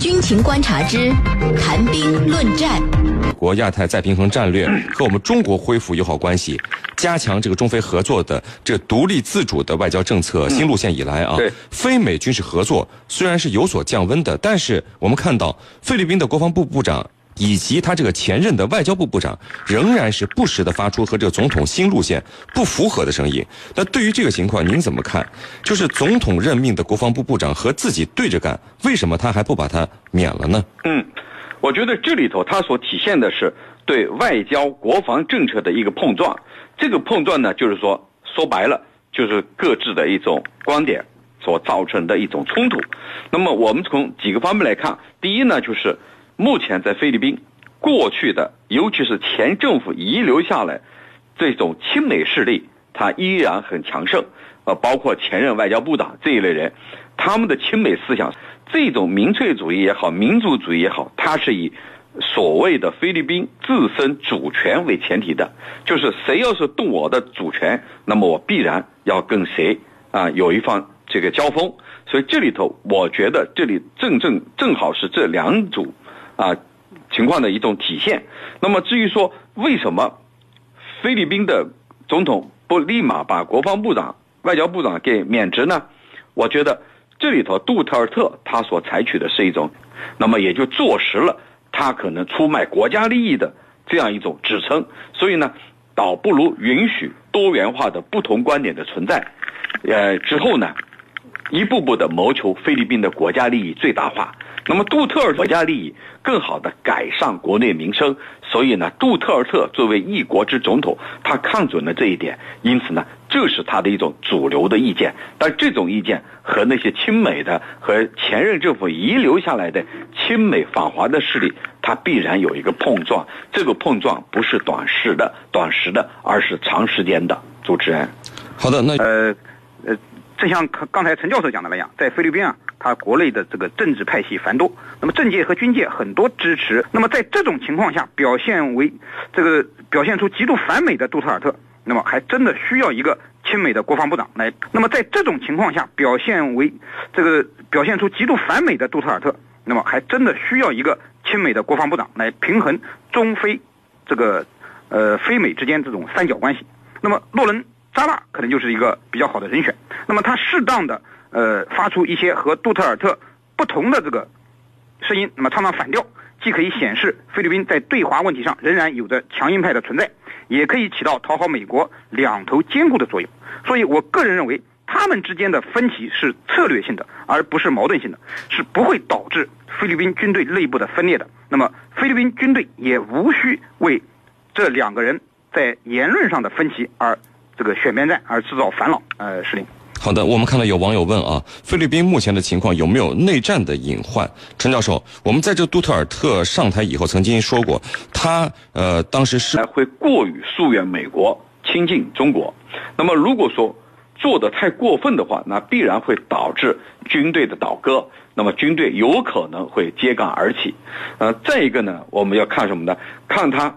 军情观察之谈兵论战。国亚太再平衡战略和我们中国恢复友好关系，加强这个中非合作的这独立自主的外交政策新路线以来啊，非美军事合作虽然是有所降温的，但是我们看到菲律宾的国防部部长。以及他这个前任的外交部部长，仍然是不时的发出和这个总统新路线不符合的声音。那对于这个情况，您怎么看？就是总统任命的国防部部长和自己对着干，为什么他还不把他免了呢？嗯，我觉得这里头他所体现的是对外交国防政策的一个碰撞。这个碰撞呢，就是说说白了，就是各自的一种观点所造成的一种冲突。那么我们从几个方面来看，第一呢，就是。目前在菲律宾，过去的尤其是前政府遗留下来这种亲美势力，它依然很强盛。呃，包括前任外交部长这一类人，他们的亲美思想，这种民粹主义也好，民族主义也好，它是以所谓的菲律宾自身主权为前提的，就是谁要是动我的主权，那么我必然要跟谁啊有一方这个交锋。所以这里头，我觉得这里正正正好是这两组。啊，情况的一种体现。那么至于说为什么菲律宾的总统不立马把国防部长、外交部长给免职呢？我觉得这里头杜特尔特他所采取的是一种，那么也就坐实了他可能出卖国家利益的这样一种指称。所以呢，倒不如允许多元化的不同观点的存在，呃，之后呢，一步步的谋求菲律宾的国家利益最大化。那么杜特尔国家利益更好的改善国内民生，所以呢，杜特尔特作为一国之总统，他看准了这一点，因此呢，这是他的一种主流的意见。但这种意见和那些亲美的和前任政府遗留下来的亲美反华的势力，它必然有一个碰撞。这个碰撞不是短时的、短时的，而是长时间的。主持人，好的，那呃呃，正像刚才陈教授讲的那样，在菲律宾啊。他国内的这个政治派系繁多，那么政界和军界很多支持。那么在这种情况下，表现为这个表现出极度反美的杜特尔特，那么还真的需要一个亲美的国防部长来。那么在这种情况下，表现为这个表现出极度反美的杜特尔特，那么还真的需要一个亲美的国防部长来平衡中非这个呃非美之间这种三角关系。那么洛伦扎纳可能就是一个比较好的人选。那么他适当的。呃，发出一些和杜特尔特不同的这个声音，那么唱唱反调，既可以显示菲律宾在对华问题上仍然有着强硬派的存在，也可以起到讨好美国两头兼顾的作用。所以我个人认为，他们之间的分歧是策略性的，而不是矛盾性的，是不会导致菲律宾军队内部的分裂的。那么，菲律宾军队也无需为这两个人在言论上的分歧而这个选边站而制造烦恼。呃，司令。好的，我们看到有网友问啊，菲律宾目前的情况有没有内战的隐患？陈教授，我们在这杜特尔特上台以后曾经说过，他呃当时是会过于疏远美国，亲近中国。那么如果说做的太过分的话，那必然会导致军队的倒戈，那么军队有可能会揭竿而起。呃，再一个呢，我们要看什么呢？看他。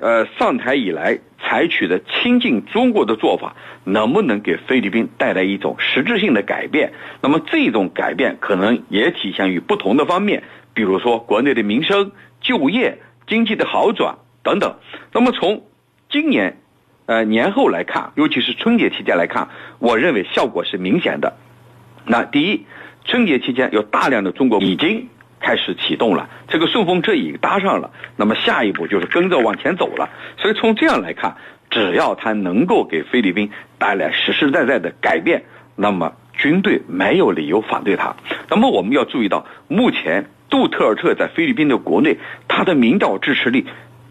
呃，上台以来采取的亲近中国的做法，能不能给菲律宾带来一种实质性的改变？那么这种改变可能也体现于不同的方面，比如说国内的民生、就业、经济的好转等等。那么从今年，呃年后来看，尤其是春节期间来看，我认为效果是明显的。那第一，春节期间有大量的中国已经。开始启动了，这个顺风车已经搭上了，那么下一步就是跟着往前走了。所以从这样来看，只要他能够给菲律宾带来实实在在的改变，那么军队没有理由反对他。那么我们要注意到，目前杜特尔特在菲律宾的国内，他的民调支持率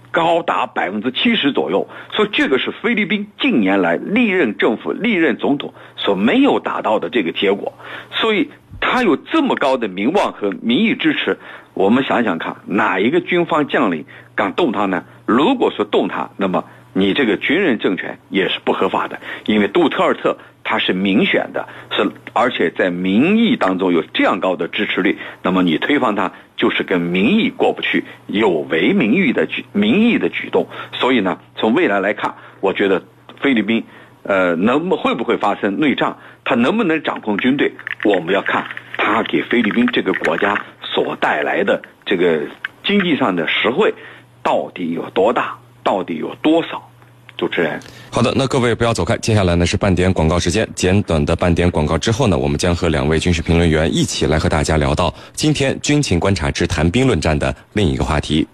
高达百分之七十左右，所以这个是菲律宾近年来历任政府、历任总统所没有达到的这个结果。所以。他有这么高的名望和民意支持，我们想想看，哪一个军方将领敢动他呢？如果说动他，那么你这个军人政权也是不合法的，因为杜特尔特他是民选的，是而且在民意当中有这样高的支持率，那么你推翻他就是跟民意过不去，有违民意的举民意的举动。所以呢，从未来来看，我觉得菲律宾。呃，能会不会发生内战？他能不能掌控军队？我们要看他给菲律宾这个国家所带来的这个经济上的实惠到底有多大？到底有多少？主持人，好的，那各位不要走开，接下来呢是半点广告时间。简短的半点广告之后呢，我们将和两位军事评论员一起来和大家聊到今天军情观察之谈兵论战的另一个话题。